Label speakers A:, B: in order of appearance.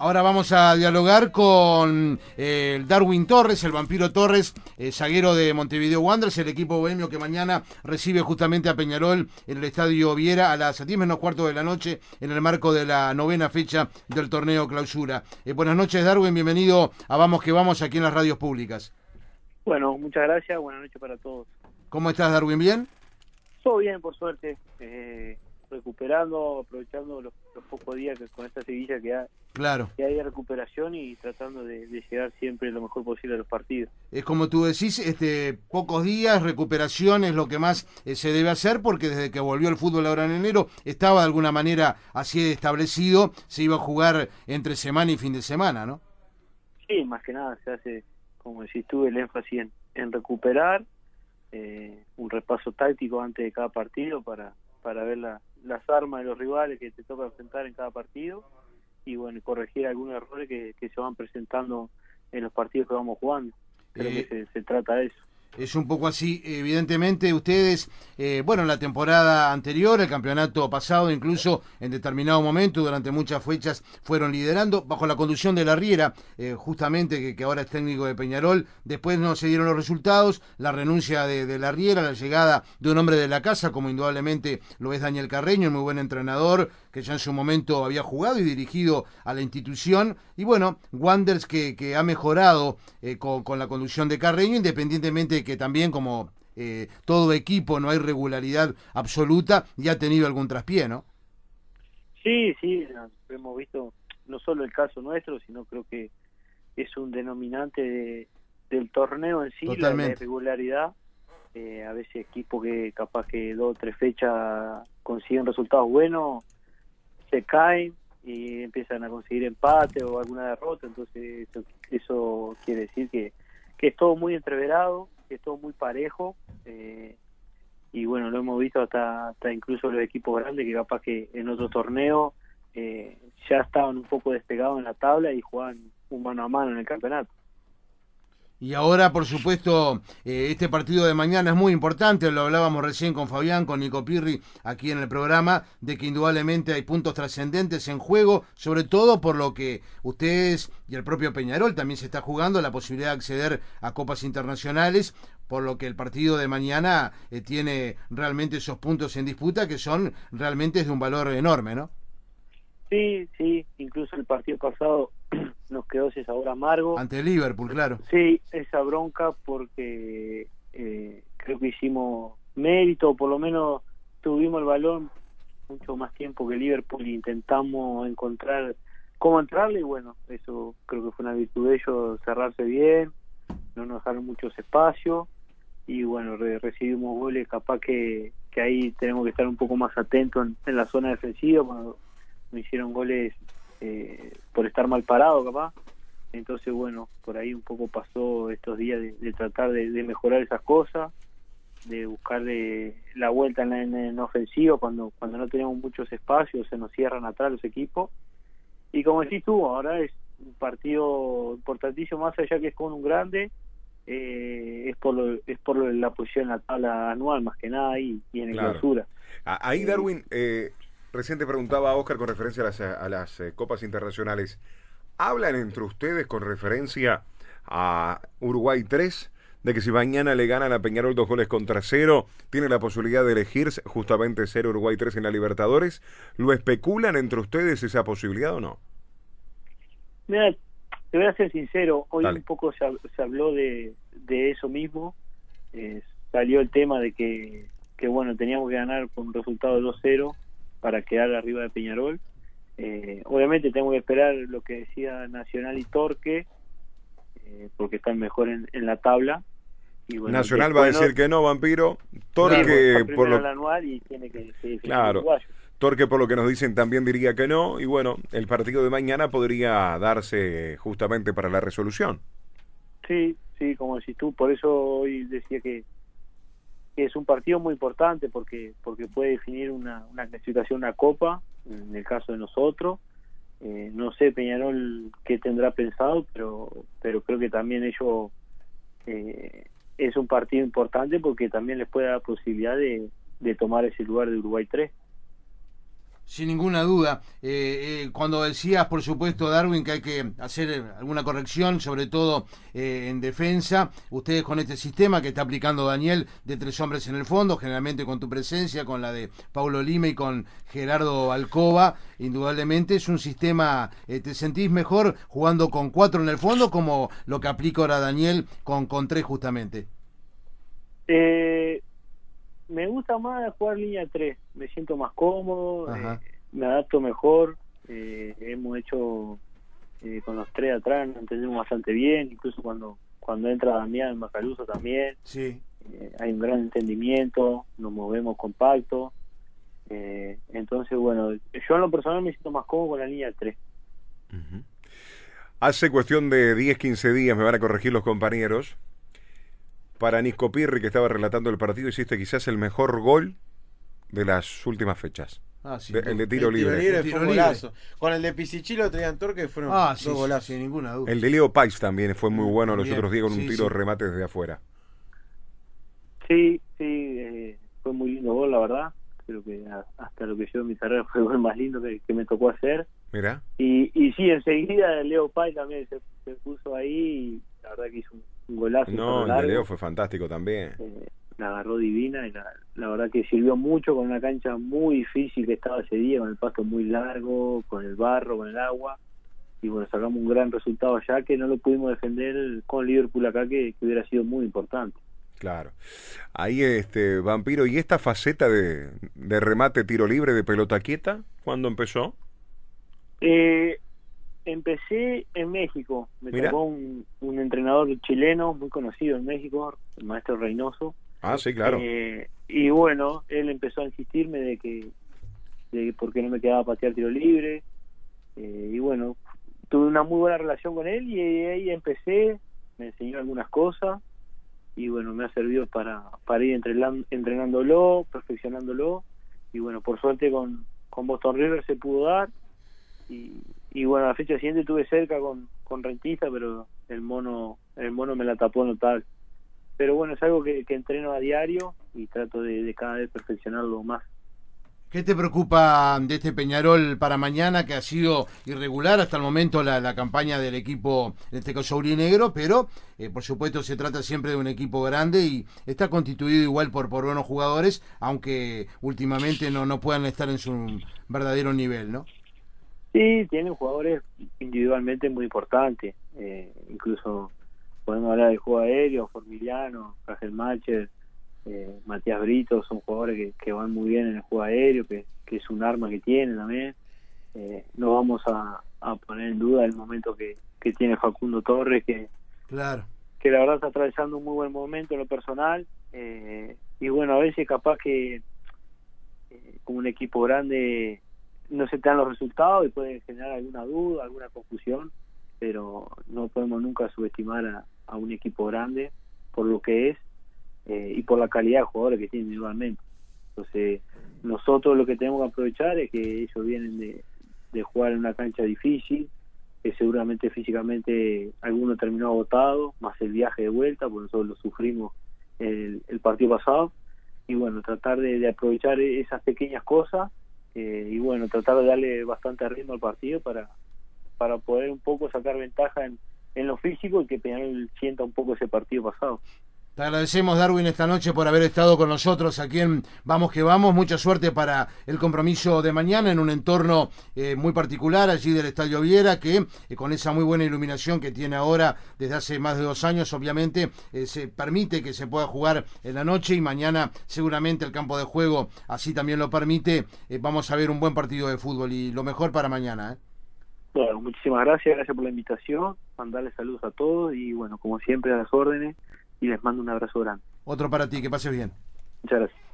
A: Ahora vamos a dialogar con eh, el Darwin Torres, el vampiro Torres, eh, zaguero de Montevideo Wanderers, el equipo bohemio que mañana recibe justamente a Peñarol en el Estadio Viera a las 10 menos cuarto de la noche en el marco de la novena fecha del torneo clausura. Eh, buenas noches Darwin, bienvenido a Vamos que Vamos aquí en las radios públicas.
B: Bueno, muchas gracias, buenas noches para todos.
A: ¿Cómo estás Darwin? ¿Bien?
B: Todo bien, por suerte. Eh, recuperando, aprovechando los, pocos días que con esta seguilla que hay,
A: claro.
B: que hay de recuperación y tratando de, llegar siempre lo mejor posible a los partidos.
A: Es como tú decís, este pocos días, recuperación es lo que más eh, se debe hacer porque desde que volvió el fútbol ahora en enero estaba de alguna manera así establecido, se iba a jugar entre semana y fin de semana, ¿no?
B: Sí, más que nada se hace, como decís tú, el énfasis en, recuperar, eh, un repaso táctico antes de cada partido para, para ver la, las armas de los rivales que te toca enfrentar en cada partido y bueno corregir algunos errores que, que se van presentando en los partidos que vamos jugando. Creo que eh, se trata de eso
A: es un poco así. Evidentemente, ustedes, eh, bueno, en la temporada anterior, el campeonato pasado, incluso en determinado momento, durante muchas fechas, fueron liderando bajo la conducción de la Riera, eh, justamente, que, ahora es técnico de Peñarol. Después no se dieron los resultados, la renuncia de, la Riera, la llegada de un hombre de la casa, como indudablemente lo es Daniel Carreño, un muy buen entrenador, que ya en su momento había jugado y dirigido a la institución. Y bueno, Wanders que, que ha mejorado eh, con, con la conducción de Carreño, independientemente que también como eh, todo equipo no hay regularidad absoluta y ha tenido algún traspié, ¿no?
B: Sí, sí, hemos visto no solo el caso nuestro, sino creo que es un denominante del torneo en sí, la irregularidad. Eh, a veces equipos que capaz que dos o tres fechas consiguen resultados buenos, se caen y empiezan a conseguir empate o alguna derrota, entonces eso, eso quiere decir que, que es todo muy entreverado, es todo muy parejo eh, y bueno, lo hemos visto hasta, hasta incluso los equipos grandes que capaz que en otro torneo eh, ya estaban un poco despegados en la tabla y jugaban un mano a mano en el campeonato.
A: Y ahora, por supuesto, eh, este partido de mañana es muy importante, lo hablábamos recién con Fabián, con Nico Pirri, aquí en el programa, de que indudablemente hay puntos trascendentes en juego, sobre todo por lo que ustedes y el propio Peñarol también se está jugando, la posibilidad de acceder a copas internacionales, por lo que el partido de mañana eh, tiene realmente esos puntos en disputa que son realmente de un valor enorme, ¿no?
B: Sí, sí, incluso el partido pasado nos quedó ese sabor amargo.
A: Ante Liverpool, claro.
B: Sí, esa bronca porque eh, creo que hicimos mérito, por lo menos tuvimos el balón mucho más tiempo que Liverpool e intentamos encontrar cómo entrarle y bueno, eso creo que fue una virtud de ellos, cerrarse bien, no nos dejaron muchos espacios y bueno, recibimos goles, capaz que, que ahí tenemos que estar un poco más atentos en, la zona defensiva cuando me hicieron goles eh, por estar mal parado capaz. Entonces bueno por ahí un poco pasó estos días de, tratar de, mejorar esas cosas de buscarle la vuelta en, en, ofensivo cuando cuando no tenemos muchos espacios se nos cierran atrás los equipos. Y como decís tú ahora es un partido importantísimo más allá que es con un grande eh, es por lo, es por la posición en la tabla anual más que nada y, y en la clausura.
C: Ahí Darwin eh, Recién te preguntaba, Oscar, con referencia a las, eh, copas internacionales. ¿Hablan entre ustedes con referencia a Uruguay 3? De que si mañana le ganan a Peñarol dos goles contra cero, tiene la posibilidad de elegir justamente ser Uruguay 3 en la Libertadores. ¿Lo especulan entre ustedes esa posibilidad o no?
B: Mira, te voy a ser sincero, hoy un poco se, habló de, eso mismo. Eh, salió el tema de que, que, bueno, teníamos que ganar con un resultado de 2-0 para quedar arriba de Peñarol. Eh, obviamente tengo que esperar lo que decía Nacional y Torque, eh, porque están mejor en, la tabla.
C: Y Nacional va a decir que no, Vampiro. Torque por lo
B: anual y tiene que,
C: claro. Torque por lo que nos dicen también diría que no y bueno, el partido de mañana podría darse justamente para la resolución.
B: Sí, sí, como decís tú, por eso hoy decía que es un partido muy importante porque porque puede definir una, una clasificación una copa en el caso de nosotros. Eh, no sé Peñarol qué tendrá pensado pero pero creo que también ello eh, es un partido importante porque también les puede dar posibilidad de, de tomar ese lugar de Uruguay 3
A: Sin ninguna duda. Eh, eh, cuando decías, por supuesto, Darwin, que hay que hacer alguna corrección, sobre todo eh, en defensa, ustedes con este sistema que está aplicando Daniel de tres hombres en el fondo, generalmente con tu presencia, con la de Paulo Lima y con Gerardo Alcoba, indudablemente es un sistema, ¿te sentís mejor jugando con cuatro en el fondo como lo que aplica ahora Daniel con, con tres justamente?
B: Eh me gusta más jugar línea 3, me siento más cómodo, eh, me adapto mejor, eh, hemos hecho eh, con los tres atrás, nos entendemos bastante bien, incluso cuando cuando entra Damián Macaluso también,
A: sí.
B: hay un gran entendimiento, nos movemos compacto, entonces bueno, yo en lo personal me siento más cómodo con la línea 3.
C: Hace cuestión de 10, 15 días, me van a corregir los compañeros, para Nico Pirri, que estaba relatando el partido, hiciste quizás el mejor gol de las últimas fechas.
A: Ah, sí,
C: el de tiro
D: el
C: libre.
D: Tiro libre fue un golazo. Con el de Pisichilo traían Torque fueron
A: ah,
D: dos golazos.
A: Sin ninguna duda.
C: El de Leo Pais también fue muy bueno los otros días con un
A: sí,
C: tiro
A: sí.
C: remate desde afuera.
B: Sí, sí, eh, fue muy lindo gol, la verdad. Creo que hasta lo que yo en mi carrera fue el gol más lindo que, que me tocó hacer.
C: Mira.
B: Y, y sí, enseguida Leo Pais también se, se puso ahí y la verdad que hizo un, un golazo.
C: No, el de Leo fue fantástico también.
B: Eh, la agarró divina y la, la, verdad que sirvió mucho con una cancha muy difícil que estaba ese día, con el pasto muy largo, con el barro, con el agua. Y bueno, sacamos un gran resultado allá que no lo pudimos defender con Liverpool acá, que, que hubiera sido muy importante.
C: Claro. Ahí, este, Vampiro, ¿y esta faceta de, de remate tiro libre de pelota quieta, cuándo empezó?
B: Eh, empecé en México. Me
C: Mira.
B: tocó un, un entrenador chileno muy conocido en México, el maestro Reynoso.
C: Ah, sí, claro.
B: Eh, y bueno, él empezó a insistirme de que, de por qué no me quedaba patear tiro libre. Eh, y bueno, tuve una muy buena relación con él y ahí empecé, me enseñó algunas cosas y bueno, me ha servido para, para ir entrenan- entrenándolo, perfeccionándolo y bueno, por suerte con, con Boston River se pudo dar y, y bueno, la fecha siguiente estuve cerca con, con Rentista, pero el mono el mono me la tapó notable. Pero bueno, es algo que, que entreno a diario y trato de, cada vez perfeccionarlo más.
A: ¿Qué te preocupa de este Peñarol para mañana, que ha sido irregular hasta el momento la, la campaña del equipo, en este caso Negro, pero eh, por supuesto se trata siempre de un equipo grande y está constituido igual por, por buenos jugadores, aunque últimamente no, no puedan estar en su verdadero nivel, ¿no?
B: Sí, tienen jugadores individualmente muy importantes, eh, incluso podemos hablar del juego aéreo, Formiliano, Ángel Macher, eh, Matías Brito, son jugadores que, que, van muy bien en el juego aéreo, que, que es un arma que tienen también. Eh, no vamos a, a, poner en duda el momento que, que tiene Facundo Torres, que,
A: claro.
B: que la verdad está atravesando un muy buen momento en lo personal. Eh, y bueno, a veces capaz que eh, como un equipo grande no se te dan los resultados y puede generar alguna duda, alguna confusión, pero no podemos nunca subestimar a, a un equipo grande por lo que es eh, y por la calidad de jugadores que tiene individualmente. Entonces, nosotros lo que tenemos que aprovechar es que ellos vienen de, de jugar en una cancha difícil, que seguramente físicamente alguno terminó agotado, más el viaje de vuelta, porque nosotros lo sufrimos el, el partido pasado, y bueno, tratar de, de aprovechar esas pequeñas cosas eh, y bueno, tratar de darle bastante ritmo al partido para, para poder un poco sacar ventaja en, en lo físico y que Peñarol sienta un poco ese partido pasado.
A: Agradecemos, Darwin, esta noche por haber estado con nosotros aquí en Vamos que Vamos. Mucha suerte para el compromiso de mañana en un entorno eh, muy particular allí del Estadio Viera, que eh, con esa muy buena iluminación que tiene ahora desde hace más de dos años, obviamente eh, se permite que se pueda jugar en la noche y mañana seguramente el campo de juego así también lo permite. Vamos a ver un buen partido de fútbol y lo mejor para mañana.
B: Bueno, muchísimas gracias, gracias por la invitación, mandarles saludos a todos y bueno, como siempre a las órdenes y les mando un abrazo grande.
A: Otro para ti, que pases bien.
B: Muchas gracias.